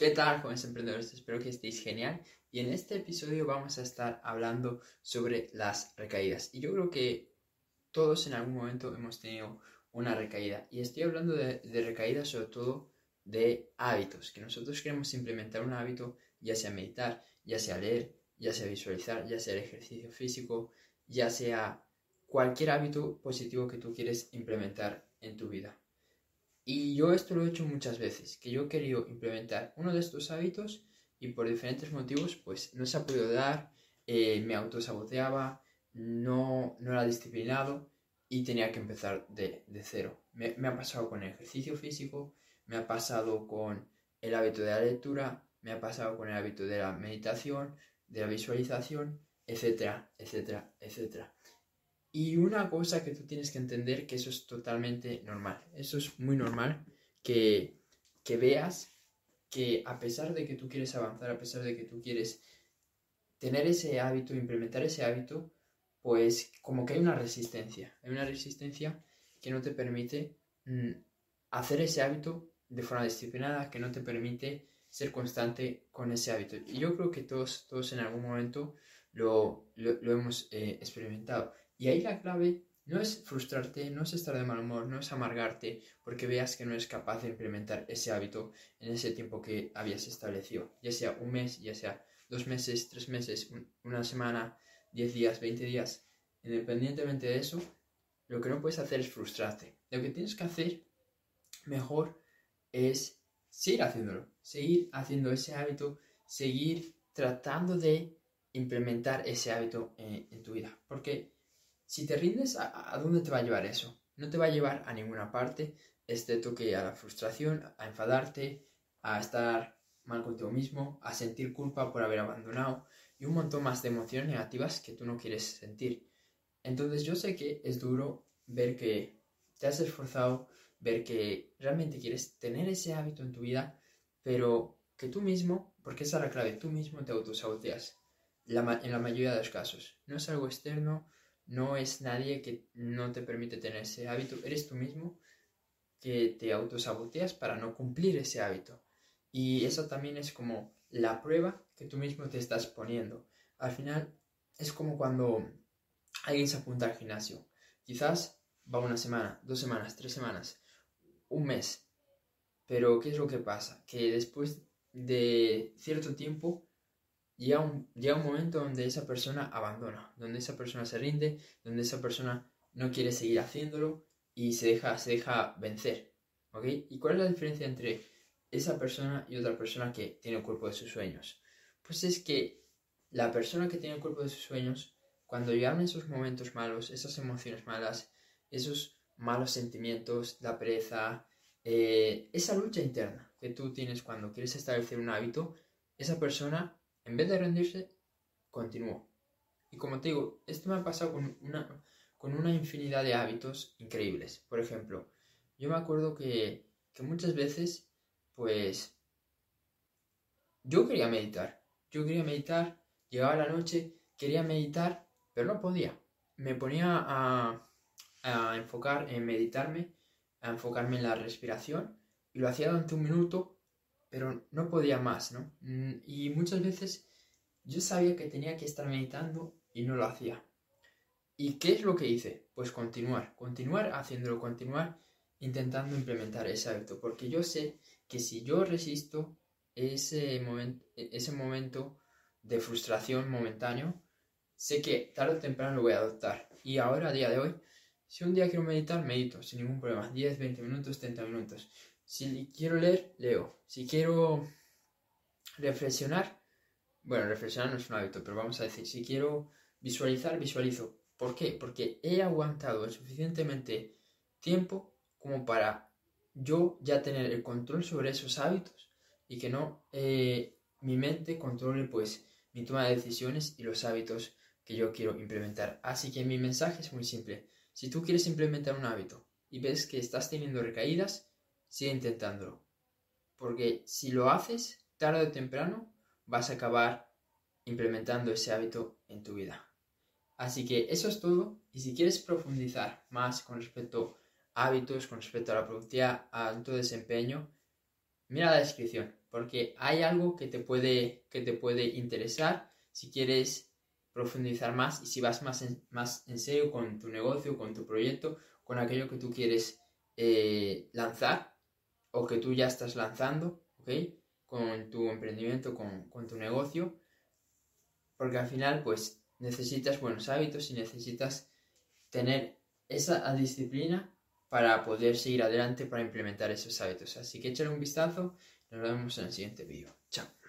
¿Qué tal, jóvenes emprendedores? Espero que estéis genial. Y en este episodio vamos a estar hablando sobre las recaídas. Y yo creo que todos en algún momento hemos tenido una recaída. Y estoy hablando de, recaídas sobre todo de hábitos, que nosotros queremos implementar un hábito, ya sea meditar, ya sea leer, ya sea visualizar, ya sea el ejercicio físico, ya sea cualquier hábito positivo que tú quieres implementar en tu vida. Y yo esto lo he hecho muchas veces, que yo he querido implementar uno de estos hábitos y por diferentes motivos pues no se ha podido dar, eh, me autosaboteaba, no, no era disciplinado y tenía que empezar de, cero. Me, me, ha pasado con el ejercicio físico, me ha pasado con el hábito de la lectura, me ha pasado con el hábito de la meditación, de la visualización, etcétera, etcétera, etcétera. Y una cosa que tú tienes que entender que eso es totalmente normal. Eso es muy normal que, que veas que a pesar de que tú quieres avanzar, a pesar de que tú quieres tener ese hábito, implementar ese hábito, pues como que hay una resistencia. Hay una resistencia que no te permite mm, hacer ese hábito de forma disciplinada, que no te permite ser constante con ese hábito. Y yo creo que todos, todos en algún momento lo, lo, hemos eh, experimentado. Y ahí la clave no es frustrarte, no es estar de mal humor, no es amargarte porque veas que no eres capaz de implementar ese hábito en ese tiempo que habías establecido, ya sea un mes, ya sea dos meses, tres meses, una semana, diez días, veinte días. Independientemente de eso, lo que no puedes hacer es frustrarte. Lo que tienes que hacer mejor es seguir haciéndolo, seguir haciendo ese hábito, seguir tratando de implementar ese hábito en, en tu vida. Porque si te rindes, ¿a, dónde te va a llevar eso? No te va a llevar a ninguna parte, excepto que a la frustración, a enfadarte, a estar mal contigo mismo, a sentir culpa por haber abandonado y un montón más de emociones negativas que tú no quieres sentir. Entonces yo sé que es duro ver que te has esforzado, ver que realmente quieres tener ese hábito en tu vida, pero que tú mismo, porque esa es la clave, tú mismo te autosaboteas en la mayoría de los casos. No es algo externo, no es nadie que no te permite tener ese hábito, eres tú mismo que te autosaboteas para no cumplir ese hábito. Y eso también es como la prueba que tú mismo te estás poniendo. Al final es como cuando alguien se apunta al gimnasio. Quizás va una semana, dos semanas, tres semanas, un mes. Pero ¿qué es lo que pasa? Que después de cierto tiempo llega un, llega un momento donde esa persona abandona, donde esa persona se rinde, donde esa persona no quiere seguir haciéndolo y se deja, se deja vencer. ¿Ok? ¿Y cuál es la diferencia entre esa persona y otra persona que tiene el cuerpo de sus sueños? Pues es que la persona que tiene el cuerpo de sus sueños, cuando llegan esos momentos malos, esas emociones malas, esos malos sentimientos, la pereza, eh, esa lucha interna que tú tienes cuando quieres establecer un hábito, esa persona en vez de rendirse, continuó. Y como te digo, esto me ha pasado con una, con una infinidad de hábitos increíbles. Por ejemplo, yo me acuerdo que, que muchas veces, pues, yo quería meditar. Yo quería meditar, llegaba la noche, quería meditar, pero no podía. Me ponía a, a enfocar en meditarme, a enfocarme en la respiración, y lo hacía durante un minuto pero no podía más, ¿no? Mm, y muchas veces yo sabía que tenía que estar meditando y no lo hacía. ¿Y qué es lo que hice? Pues continuar, continuar haciéndolo, continuar intentando implementar ese hábito, porque yo sé que si yo resisto ese, momento, ese momento de frustración momentáneo, sé que tarde o temprano lo voy a adoptar. Y ahora, a día de hoy, si un día quiero meditar, medito sin ningún problema, 10, 20 minutos, 30 minutos. Si quiero leer, leo. Si quiero reflexionar, bueno, reflexionar no es un hábito, pero vamos a decir, si quiero visualizar, visualizo. ¿Por qué? Porque he aguantado suficientemente tiempo como para yo ya tener el control sobre esos hábitos y que no eh, mi mente controle pues mi toma de decisiones y los hábitos que yo quiero implementar. Así que mi mensaje es muy simple. Si tú quieres implementar un hábito y ves que estás teniendo recaídas, sigue intentándolo. Porque si lo haces, tarde o temprano, vas a acabar implementando ese hábito en tu vida. Así que eso es todo. Y si quieres profundizar más con respecto a hábitos, con respecto a la productividad, a alto desempeño, mira la descripción. porque hay algo que te puede, que te puede interesar si quieres profundizar más y si vas más en, más en serio con tu negocio, con tu proyecto, con aquello que tú quieres eh, lanzar o que tú ya estás lanzando, ¿ok? Con tu emprendimiento, con, tu negocio, porque al final pues necesitas buenos hábitos y necesitas tener esa disciplina para poder seguir adelante, para implementar esos hábitos. Así que échale un vistazo, nos vemos en el siguiente vídeo. Chao.